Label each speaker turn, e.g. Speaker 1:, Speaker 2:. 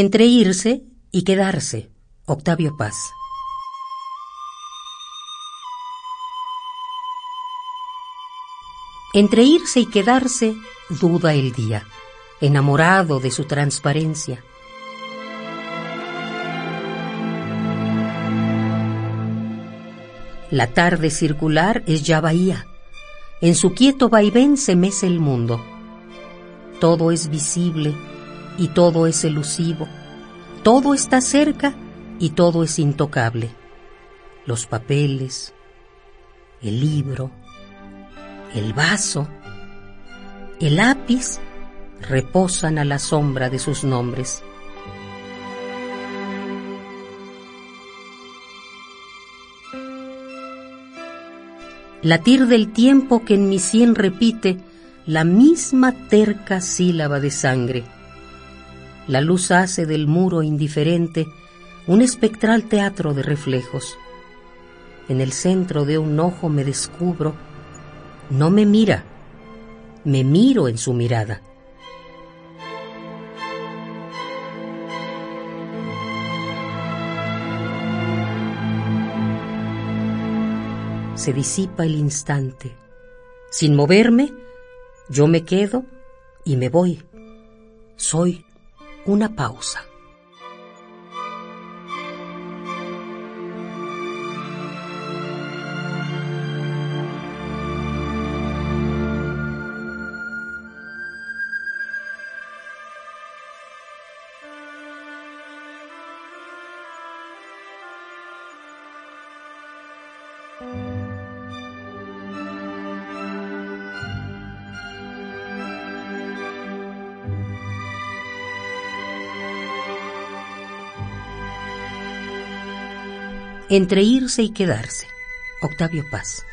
Speaker 1: Entre irse y quedarse. Octavio Paz. Entre irse y quedarse, duda el día, enamorado de su transparencia. La tarde circular es ya bahía. En su quieto vaivén se mece el mundo. Todo es visible y todo es elusivo. Todo está cerca y todo es intocable. Los papeles, el libro, el vaso, el lápiz reposan a la sombra de sus nombres. Latir del tiempo que en mi sien repite la misma terca sílaba de sangre. La luz hace del muro indiferente un espectral teatro de reflejos. En el centro de un ojo me descubro no me mira, me miro en su mirada. Se disipa el instante. Sin moverme, yo me quedo y me voy. Soy una pausa. Entre irse y quedarse. Octavio Paz.